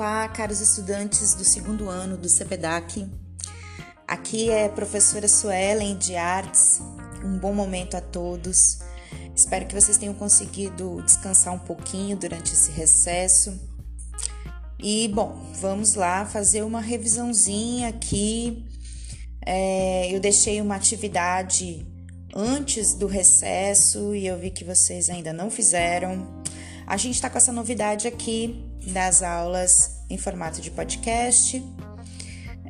Olá, caros estudantes do segundo ano do CPDAC. Aqui é a professora Suelen de Artes. Um bom momento a todos. Espero que vocês tenham conseguido descansar um pouquinho durante esse recesso. E bom, vamos lá fazer uma revisãozinha aqui. É, eu deixei uma atividade antes do recesso e eu vi que vocês ainda não fizeram. A gente está com essa novidade aqui das aulas em formato de podcast.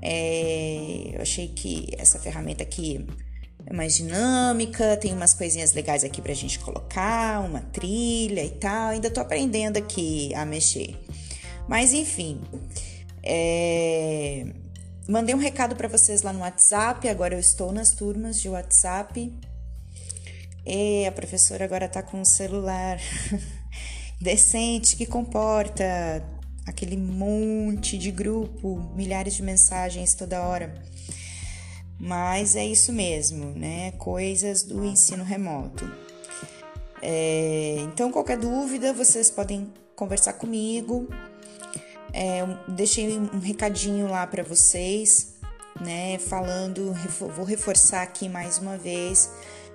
É, eu achei que essa ferramenta aqui é mais dinâmica, tem umas coisinhas legais aqui pra gente colocar, uma trilha e tal. Ainda tô aprendendo aqui a mexer. Mas enfim, é, mandei um recado para vocês lá no WhatsApp. Agora eu estou nas turmas de WhatsApp. E a professora agora tá com o celular. decente que comporta aquele monte de grupo, milhares de mensagens toda hora. Mas é isso mesmo, né? Coisas do ensino remoto. É, então, qualquer dúvida, vocês podem conversar comigo. É, deixei um recadinho lá para vocês, né? Falando, vou reforçar aqui mais uma vez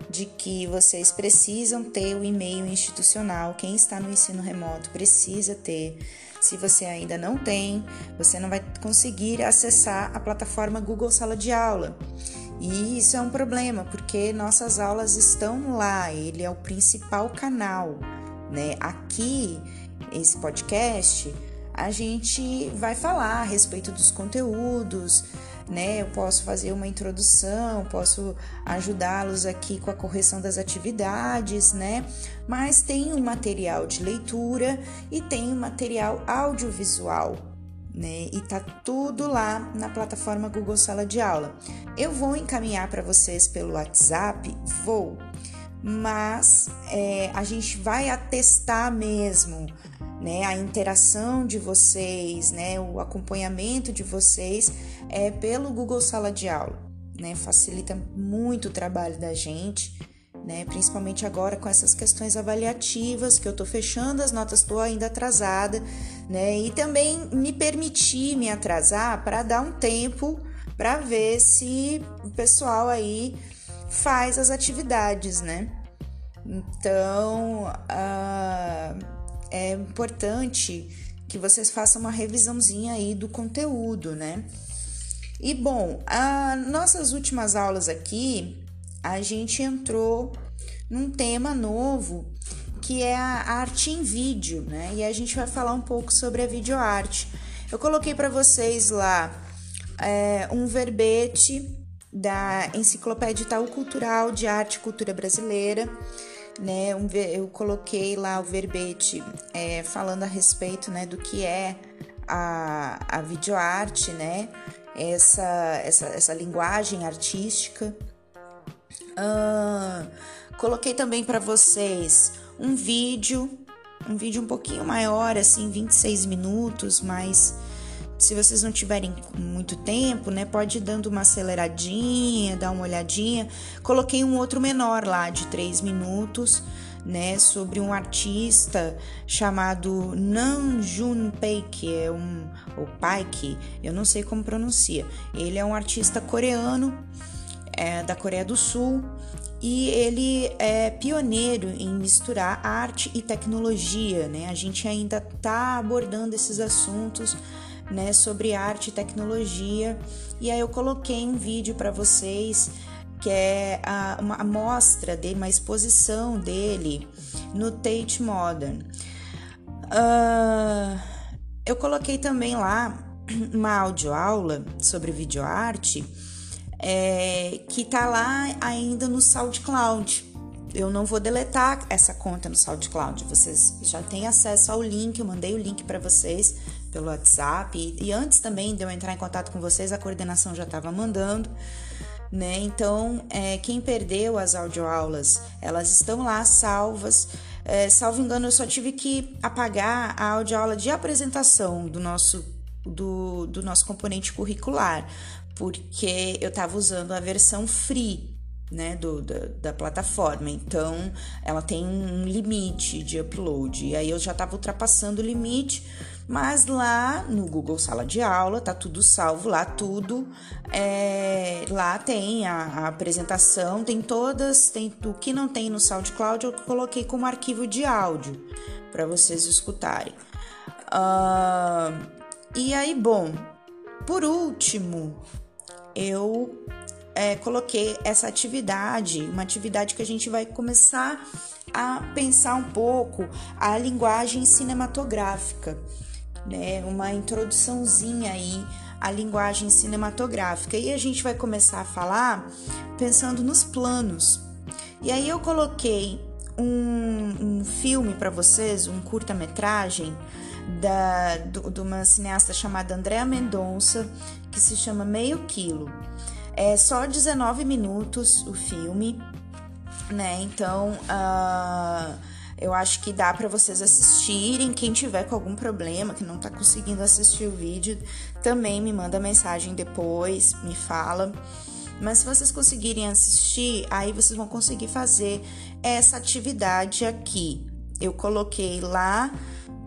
de que vocês precisam ter o e-mail institucional. Quem está no ensino remoto precisa ter. Se você ainda não tem, você não vai conseguir acessar a plataforma Google Sala de Aula. E isso é um problema, porque nossas aulas estão lá, ele é o principal canal, né? Aqui, esse podcast, a gente vai falar a respeito dos conteúdos, né? Eu posso fazer uma introdução, posso ajudá-los aqui com a correção das atividades, né? Mas tem um material de leitura e tem um material audiovisual, né? E tá tudo lá na plataforma Google Sala de Aula. Eu vou encaminhar para vocês pelo WhatsApp, vou, mas é, a gente vai atestar mesmo né, a interação de vocês, né, o acompanhamento de vocês é pelo Google Sala de Aula, né, facilita muito o trabalho da gente, né, principalmente agora com essas questões avaliativas que eu tô fechando as notas, tô ainda atrasada, né, e também me permitir me atrasar para dar um tempo para ver se o pessoal aí faz as atividades, né? Então, uh, é importante que vocês façam uma revisãozinha aí do conteúdo, né? E bom, as nossas últimas aulas aqui, a gente entrou num tema novo que é a arte em vídeo, né? E a gente vai falar um pouco sobre a videoarte. Eu coloquei para vocês lá é, um verbete da Enciclopédia Itaú Cultural de Arte e Cultura Brasileira né? Eu coloquei lá o verbete é, falando a respeito, né, do que é a, a videoarte, né? Essa, essa, essa linguagem artística. Coloquei também para vocês um vídeo, um vídeo um pouquinho maior, assim, 26 minutos, mas se vocês não tiverem muito tempo, né, pode ir dando uma aceleradinha, dar uma olhadinha. Coloquei um outro menor lá de 3 minutos, né, sobre um artista chamado Nam Jun Paik, é um ou Paik, eu não sei como pronuncia. Ele é um artista coreano, é, da Coreia do Sul, e ele é pioneiro em misturar arte e tecnologia, né? A gente ainda está abordando esses assuntos né, sobre arte e tecnologia. E aí eu coloquei um vídeo para vocês que é a, uma amostra dele, uma exposição dele no Tate Modern. Uh, eu coloquei também lá uma audioaula sobre videoarte é, que tá lá ainda no SoundCloud. Eu não vou deletar essa conta no SoundCloud. Vocês já têm acesso ao link, eu mandei o link para vocês pelo WhatsApp. E, e, antes também de eu entrar em contato com vocês, a coordenação já estava mandando. Né? Então, é, quem perdeu as audioaulas, elas estão lá salvas. É, salvo engano, eu só tive que apagar a audioaula de apresentação do nosso, do, do nosso componente curricular, porque eu estava usando a versão free, né, do, da, da, plataforma. Então, ela tem um limite de upload. E aí eu já estava ultrapassando o limite, mas lá no Google Sala de Aula tá tudo salvo, lá tudo. É, lá tem a, a, apresentação, tem todas, tem o que não tem no SoundCloud, eu coloquei como arquivo de áudio para vocês escutarem. Uh, e aí, bom, por último, eu é, coloquei essa atividade, uma atividade que a gente vai começar a pensar um pouco a linguagem cinematográfica, né? Uma introduçãozinha aí à linguagem cinematográfica. E a gente vai começar a falar pensando nos planos. E aí eu coloquei um, um filme para vocês, um curta-metragem da, de uma cineasta chamada Andrea Mendonça, que se chama Meio Quilo. É só 19 minutos o filme, né? Então, uh, eu acho que dá para vocês assistirem. Quem tiver com algum problema, que não tá conseguindo assistir o vídeo, também me manda mensagem depois, me fala. Mas se vocês conseguirem assistir, aí vocês vão conseguir fazer essa atividade aqui. Eu coloquei lá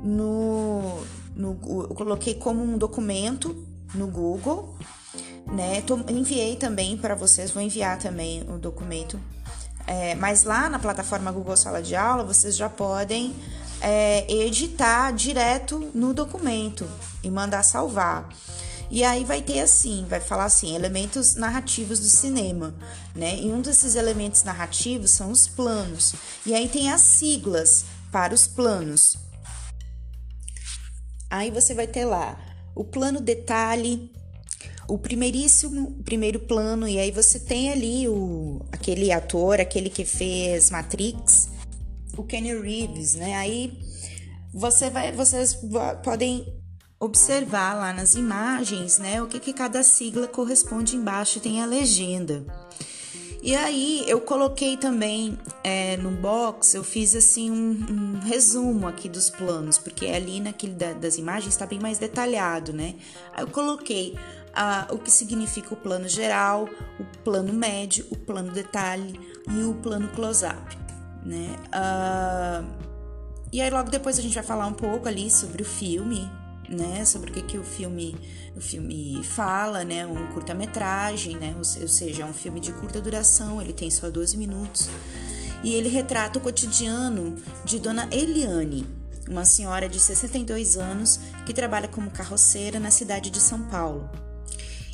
no, no eu coloquei como um documento no Google né? Tô, enviei também para vocês, vou enviar também o documento. É, mas lá na plataforma Google Sala de Aula, vocês já podem é, editar direto no documento e mandar salvar. E aí vai ter assim, vai falar assim, elementos narrativos do cinema, né? E um desses elementos narrativos são os planos. E aí tem as siglas para os planos. Aí você vai ter lá o plano detalhe, o primeiríssimo primeiro plano e aí você tem ali o aquele ator, aquele que fez Matrix, o Kenny Reeves, né? Aí você vai, vocês podem observar lá nas imagens, né? O que, que cada sigla corresponde embaixo tem a legenda. E aí eu coloquei também é, no box, eu fiz assim um, um, resumo aqui dos planos, porque ali naquele da, das imagens está bem mais detalhado, né? Aí eu coloquei o que significa o plano geral, o plano médio, o plano detalhe e o plano close-up, né? Ah, e aí logo depois a gente vai falar um pouco ali sobre o filme, né? Sobre o que, que o filme o filme fala, né? Um curta-metragem, né? Ou seja, é um filme de curta duração, ele tem só 12 minutos. E ele retrata o cotidiano de Dona Eliane, uma senhora de 62 anos que trabalha como carroceira na cidade de São Paulo.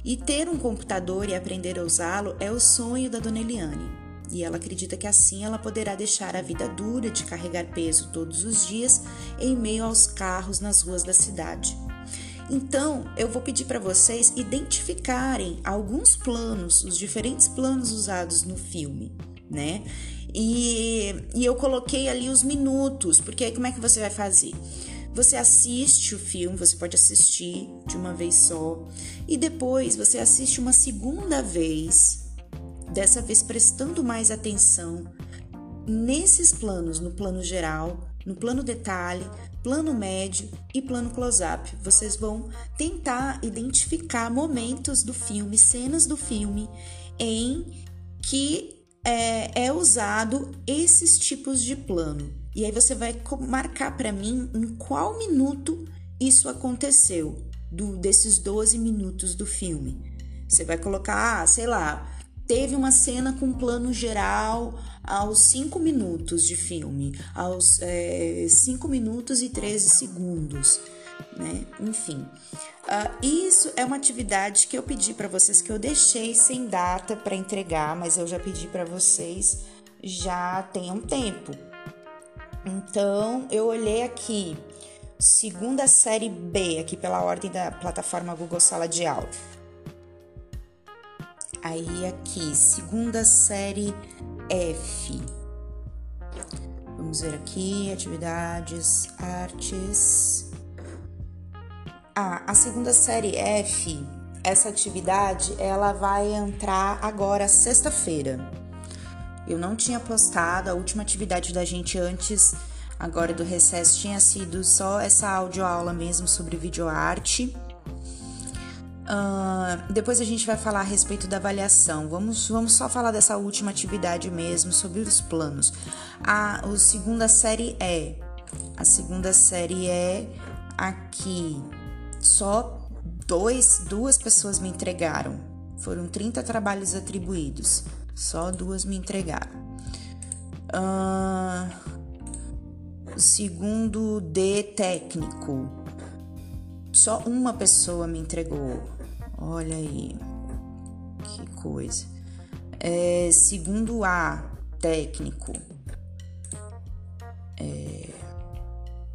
E ter um computador e aprender a usá-lo é o sonho da dona Eliane. E ela acredita que assim ela poderá deixar a vida dura de carregar peso todos os dias em meio aos carros nas ruas da cidade. Então, eu vou pedir para vocês identificarem alguns planos, os diferentes planos usados no filme, né? E, e eu coloquei ali os minutos, porque aí como é que você vai fazer? Você assiste o filme, você pode assistir de uma vez só e depois você assiste uma segunda vez, dessa vez prestando mais atenção nesses planos, no plano geral, no plano detalhe, plano médio e plano close-up. Vocês vão tentar identificar momentos do filme, cenas do filme em que é, é usado esses tipos de plano. E aí você vai marcar para mim em qual minuto isso aconteceu, do, desses 12 minutos do filme. Você vai colocar, ah, sei lá, teve uma cena com plano geral aos 5 minutos de filme, aos 5 é, minutos e 13 segundos, né? Enfim, uh, isso é uma atividade que eu pedi para vocês, que eu deixei sem data para entregar, mas eu já pedi para vocês já tem um tempo. Então, eu olhei aqui, segunda série B, aqui pela ordem da plataforma Google Sala de Aula. Aí aqui, segunda série F. Vamos ver aqui, atividades, artes. Ah, a segunda série F, essa atividade, ela vai entrar agora sexta-feira. Eu não tinha postado, a última atividade da gente antes, agora do recesso, tinha sido só essa audioaula mesmo sobre videoarte. Uh, depois a gente vai falar a respeito da avaliação. Vamos, vamos só falar dessa última atividade mesmo, sobre os planos. A, a segunda série é. A segunda série é aqui. Só dois, duas pessoas me entregaram. Foram 30 trabalhos atribuídos. Só duas me entregaram. Uh, segundo D técnico. Só uma pessoa me entregou. Olha aí, que coisa. É, segundo A, técnico. É,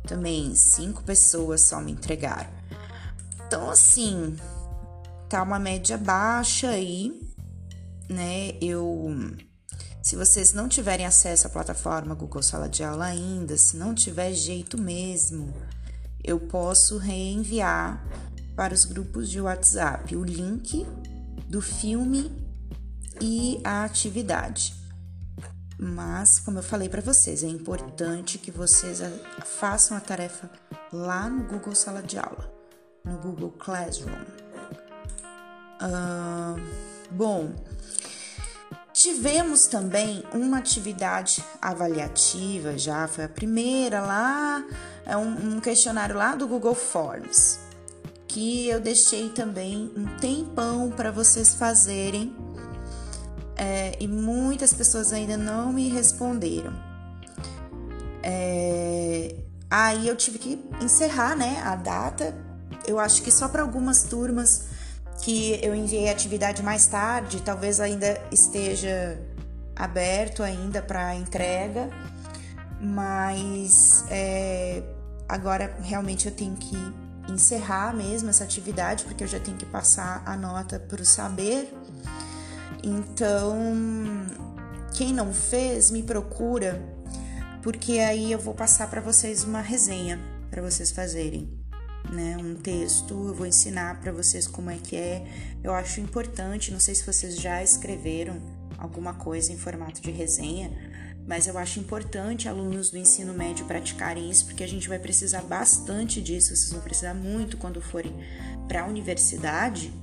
também cinco pessoas só me entregaram. Então, assim, tá uma média baixa aí, né? Eu. Se vocês não tiverem acesso à plataforma Google Sala de Aula ainda, se não tiver jeito mesmo, eu posso reenviar para os grupos de WhatsApp o link do filme e a atividade. Mas, como eu falei para vocês, é importante que vocês façam a tarefa lá no Google Sala de Aula, no Google Classroom. Uh, bom, tivemos também uma atividade avaliativa, já foi a primeira lá, é um, um questionário lá do Google Forms que eu deixei também um tempão para vocês fazerem é, e muitas pessoas ainda não me responderam. É, aí eu tive que encerrar né, a data. Eu acho que só para algumas turmas que eu enviei a atividade mais tarde, talvez ainda esteja aberto ainda para entrega, mas é, agora realmente eu tenho que encerrar mesmo essa atividade, porque eu já tenho que passar a nota para o saber. Então, quem não fez, me procura, porque aí eu vou passar para vocês uma resenha para vocês fazerem, né? Um texto, eu vou ensinar para vocês como é que é. Eu acho importante, não sei se vocês já escreveram alguma coisa em formato de resenha, mas eu acho importante alunos do ensino médio praticarem isso, porque a gente vai precisar bastante disso, vocês vão precisar muito quando forem para a universidade.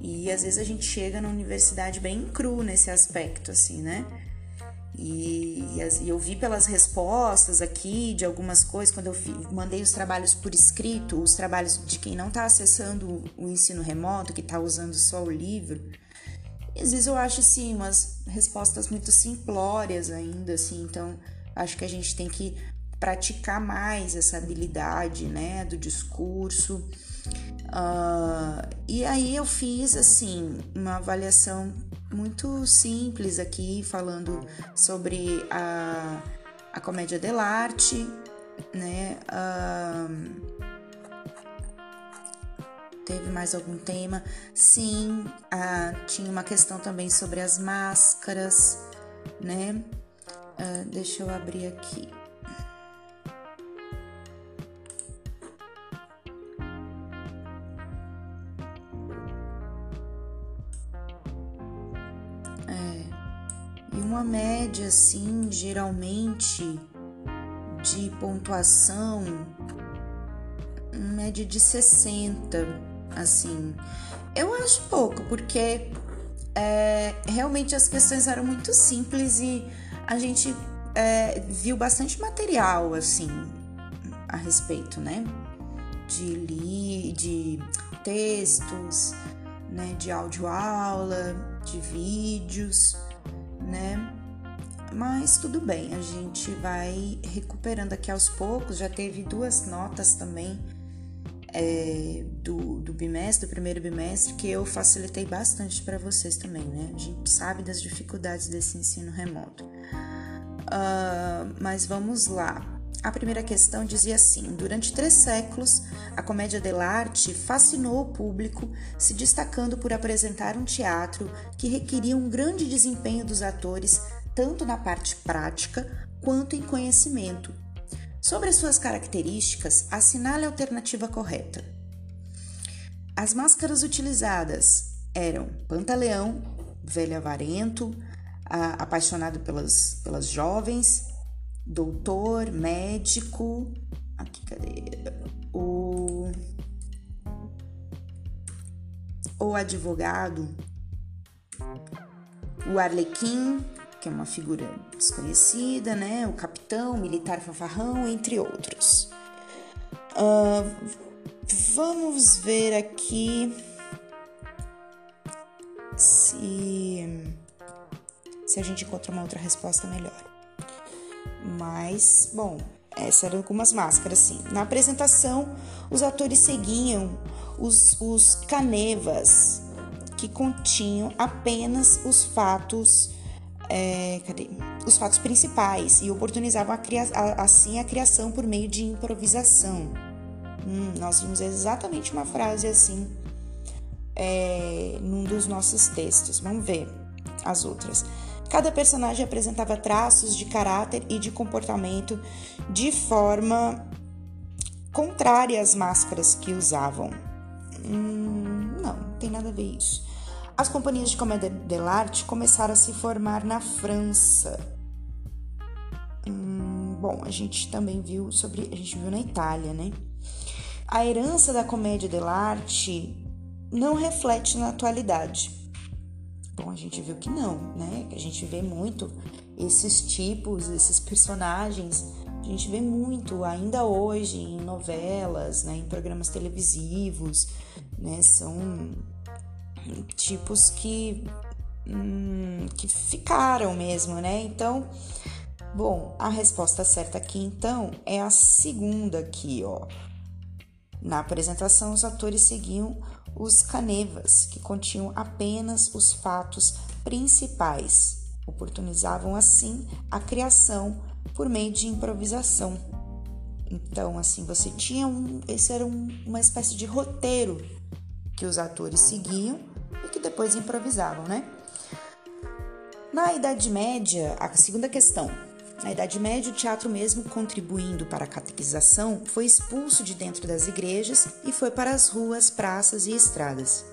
E às vezes a gente chega na universidade bem cru nesse aspecto, assim, né? E, e eu vi pelas respostas aqui de algumas coisas, quando eu mandei os trabalhos por escrito, os trabalhos de quem não está acessando o ensino remoto, que está usando só o livro, às vezes eu acho assim umas respostas muito simplórias ainda, assim, então acho que a gente tem que praticar mais essa habilidade, né, do discurso. Uh, e aí eu fiz assim uma avaliação muito simples aqui, falando sobre a, a comédia dell'arte, né? Uh, teve mais algum tema? Sim, tinha uma questão também sobre as máscaras, né? Deixa eu abrir aqui. Uma média assim, geralmente de pontuação, média de 60 assim. Eu acho pouco, porque é, realmente as questões eram muito simples e a gente é, viu bastante material, assim, a respeito, né? De, li, de textos, né? De áudio-aula, de vídeos, né? Mas tudo bem, a gente vai recuperando aqui aos poucos. Já teve duas notas também é, do, do bimestre, do primeiro bimestre, que eu facilitei bastante para vocês também, né? A gente sabe das dificuldades desse ensino remoto. Uh, mas vamos lá. A primeira questão dizia assim: durante três séculos, a comédia dell'arte fascinou o público, se destacando por apresentar um teatro que requeria um grande desempenho dos atores, tanto na parte prática quanto em conhecimento, Sobre as suas características, assinale a alternativa correta. As máscaras utilizadas eram Pantaleão, velho avarento, apaixonado pelas, pelas jovens, doutor, médico. Aqui, cadê? O. o advogado, o Arlequim, que é uma figura desconhecida, né? O capitão, militar fanfarrão, entre outros. Uh, vamos ver aqui se, se a gente encontra uma outra resposta melhor. Mas, bom, essas eram algumas máscaras, sim. Na apresentação, os atores seguiam os, os canevas que continham apenas os fatos é, cadê? os fatos principais e oportunizavam a cria a, assim a criação por meio de improvisação. Hum, nós vimos exatamente uma frase assim é, num dos nossos textos. Vamos ver as outras. Cada personagem apresentava traços de caráter e de comportamento de forma contrária às máscaras que usavam. Hum, não, não tem nada a ver isso. As companhias de comédia dell'arte começaram a se formar na França. Hum, bom, a gente também viu sobre, a gente viu na Itália, né? A herança da comédia dell'arte não reflete na atualidade. Bom, a gente viu que não, né? A gente vê muito esses tipos, esses personagens, a gente vê muito ainda hoje em novelas, né, em programas televisivos, né? São tipos que, hum, que ficaram mesmo, né? Então, bom, a resposta certa aqui então é a segunda aqui, ó. Na apresentação, os atores seguiam os canevas, que continham apenas os fatos principais, oportunizavam assim a criação por meio de improvisação. Então, assim, você tinha um, esse era um, uma espécie de roteiro que os atores seguiam e que depois improvisavam, né? Na Idade Média, a segunda questão. Na Idade Média, o teatro, mesmo contribuindo para a catequização, foi expulso de dentro das igrejas e foi para as ruas, praças e estradas.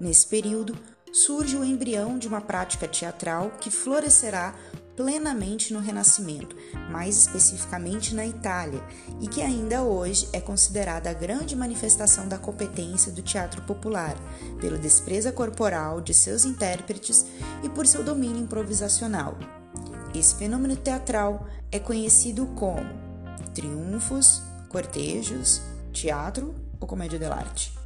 Nesse período, surge o embrião de uma prática teatral que florescerá plenamente no Renascimento, mais especificamente na Itália, e que ainda hoje é considerada a grande manifestação da competência do teatro popular, pelo desprezo corporal de seus intérpretes e por seu domínio improvisacional. Esse fenômeno teatral é conhecido como triunfos, cortejos, teatro ou comédia dell'arte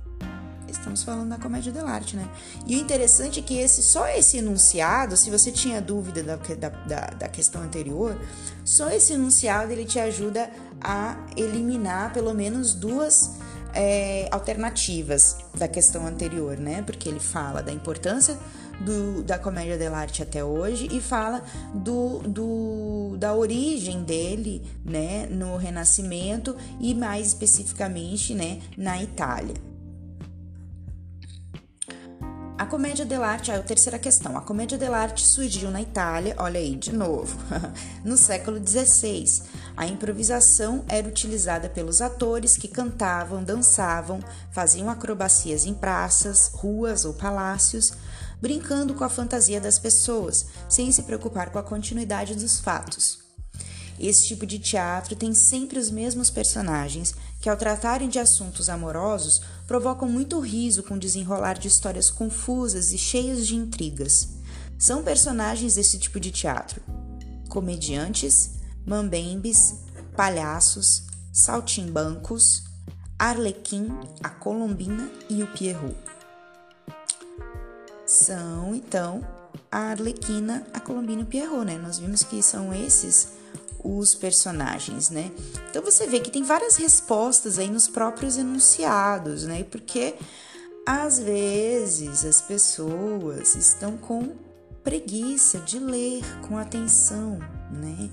estamos falando da comédia dell'arte, né? E o interessante é que esse, só esse enunciado, se você tinha dúvida da, da, da questão anterior, só esse enunciado ele te ajuda a eliminar pelo menos duas é, alternativas da questão anterior, né? Porque ele fala da importância do, da comédia dell'arte até hoje e fala do, do, da origem dele, né, no Renascimento e mais especificamente, né, na Itália. A comédia dell'arte, a terceira questão. A comédia dell'arte surgiu na Itália, olha aí, de novo, no século XVI. A improvisação era utilizada pelos atores que cantavam, dançavam, faziam acrobacias em praças, ruas ou palácios, brincando com a fantasia das pessoas, sem se preocupar com a continuidade dos fatos. Esse tipo de teatro tem sempre os mesmos personagens que, ao tratarem de assuntos amorosos, provocam muito riso com o desenrolar de histórias confusas e cheias de intrigas. São personagens desse tipo de teatro: comediantes, mambembes, palhaços, saltimbancos, Arlequim, a Colombina e o Pierrot. São, então, a Arlequina, a Colombina e o Pierrot, né? Nós vimos que são esses os personagens, né? Então você vê que tem várias respostas aí nos próprios enunciados, né? Porque às vezes as pessoas estão com preguiça de ler com atenção, né?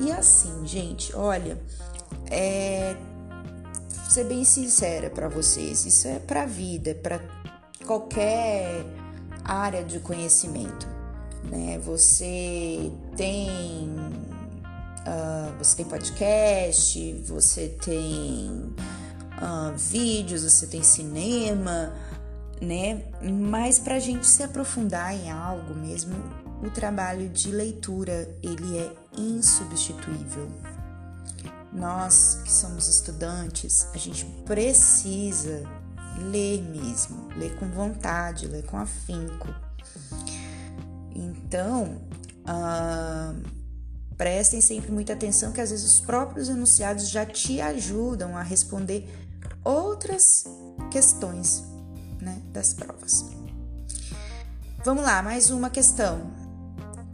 E assim, gente, olha, é ser bem sincera para vocês, isso é para vida, é para qualquer área de conhecimento, né? Você tem Uh, você tem podcast, você tem uh, vídeos, você tem cinema, né? Mas para a gente se aprofundar em algo mesmo, o trabalho de leitura ele é insubstituível. Nós que somos estudantes, a gente precisa ler mesmo, ler com vontade, ler com afinco. Então, uh, prestem sempre muita atenção que às vezes os próprios enunciados já te ajudam a responder outras questões né, das provas. Vamos lá, mais uma questão.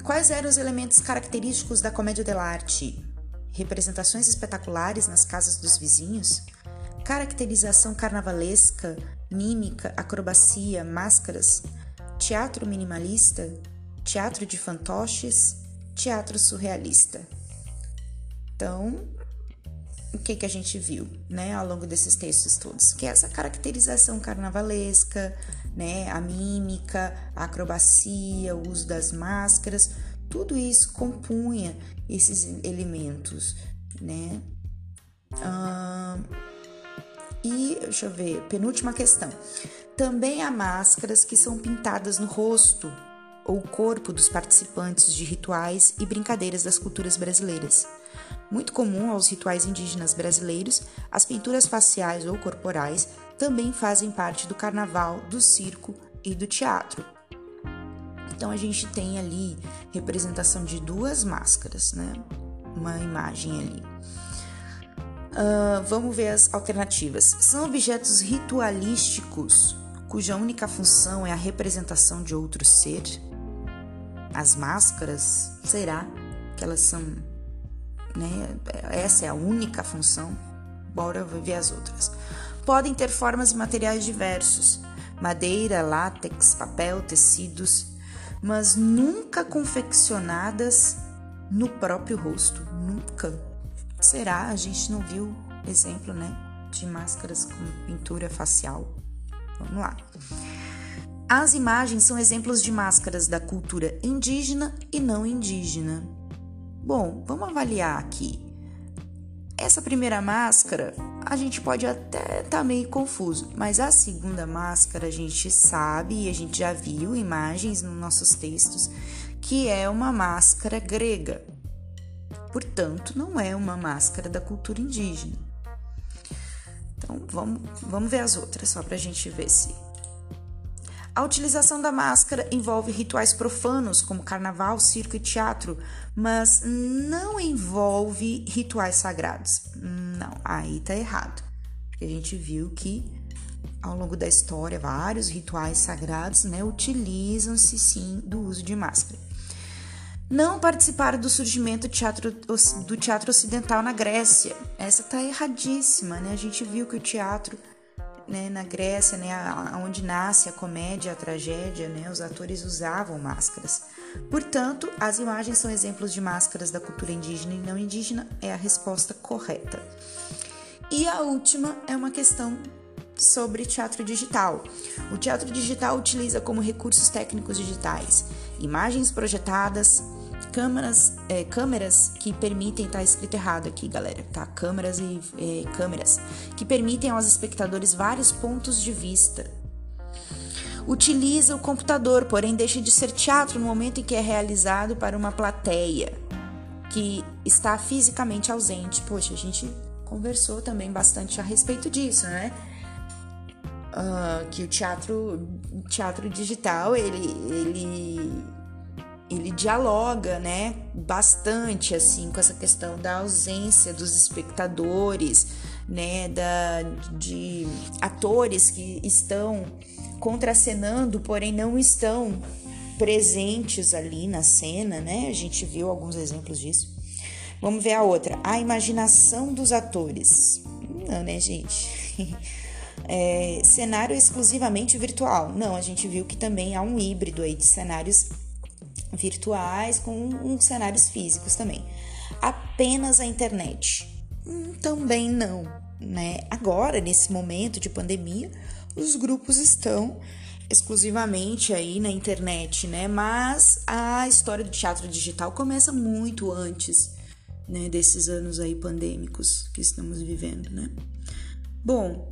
Quais eram os elementos característicos da comédia dell'arte? Representações espetaculares nas casas dos vizinhos? Caracterização carnavalesca, mímica, acrobacia, máscaras? Teatro minimalista? Teatro de fantoches? Teatro surrealista? Então, o que, que a gente viu, né, ao longo desses textos todos? Que é essa caracterização carnavalesca, né, a mímica, a acrobacia, o uso das máscaras, tudo isso compunha esses elementos, né? Ah, e deixa eu ver, penúltima questão. Também há máscaras que são pintadas no rosto ou corpo dos participantes de rituais e brincadeiras das culturas brasileiras. Muito comum aos rituais indígenas brasileiros, as pinturas faciais ou corporais também fazem parte do carnaval, do circo e do teatro. Então a gente tem ali representação de duas máscaras, né? Uma imagem ali. Uh, vamos ver as alternativas. São objetos ritualísticos cuja única função é a representação de outro ser? As máscaras, será que elas são né? Essa é a única função. Bora ver as outras. Podem ter formas e materiais diversos: madeira, látex, papel, tecidos, mas nunca confeccionadas no próprio rosto. Nunca. Será? A gente não viu exemplo, né? De máscaras com pintura facial. Vamos lá. As imagens são exemplos de máscaras da cultura indígena e não indígena. Bom, vamos avaliar aqui. Essa primeira máscara, a gente pode até estar tá meio confuso, mas a segunda máscara a gente sabe e a gente já viu imagens nos nossos textos que é uma máscara grega. Portanto, não é uma máscara da cultura indígena. Então, vamos, vamos ver as outras, só para a gente ver se a utilização da máscara envolve rituais profanos, como carnaval, circo e teatro, mas não envolve rituais sagrados. Não, aí tá errado. Porque a gente viu que ao longo da história vários rituais sagrados né, utilizam-se sim do uso de máscara. Não participaram do surgimento do teatro, do teatro ocidental na Grécia. Essa tá erradíssima, né? A gente viu que o teatro né, na Grécia, né, onde nasce a comédia, a tragédia, né, os atores usavam máscaras. Portanto, as imagens são exemplos de máscaras da cultura indígena e não indígena, é a resposta correta. E a última é uma questão sobre teatro digital. O teatro digital utiliza como recursos técnicos digitais imagens projetadas, câmeras, é, câmeras que permitem, tá escrito errado aqui, galera, tá? Câmeras e é, câmeras que permitem aos espectadores vários pontos de vista. Utiliza o computador, porém deixa de ser teatro no momento em que é realizado para uma plateia que está fisicamente ausente. Poxa, a gente conversou também bastante a respeito disso, né? Uh, que o teatro, teatro digital ele, ele ele dialoga, né, bastante assim com essa questão da ausência dos espectadores, né, da de atores que estão contracenando, porém não estão presentes ali na cena, né? A gente viu alguns exemplos disso. Vamos ver a outra, a imaginação dos atores. Não, né, gente? É, cenário exclusivamente virtual. Não, a gente viu que também há um híbrido aí de cenários virtuais com cenários físicos também. Apenas a internet? Hum, também não, né? Agora, nesse momento de pandemia, os grupos estão exclusivamente aí na internet, né? Mas a história do teatro digital começa muito antes, né, desses anos aí pandêmicos que estamos vivendo, né? Bom,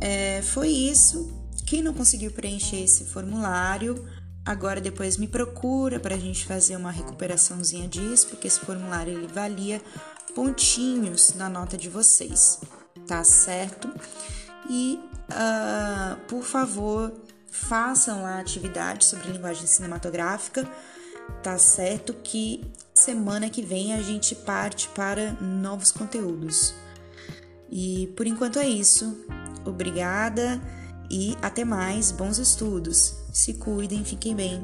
é, foi isso. Quem não conseguiu preencher esse formulário, Agora depois me procura para a gente fazer uma recuperaçãozinha disso, porque esse formulário ele valia pontinhos na nota de vocês, tá certo? E uh, por favor, façam lá atividade sobre linguagem cinematográfica. Tá certo que semana que vem a gente parte para novos conteúdos. E por enquanto é isso. Obrigada e até mais. Bons estudos. Se cuidem, fiquem bem.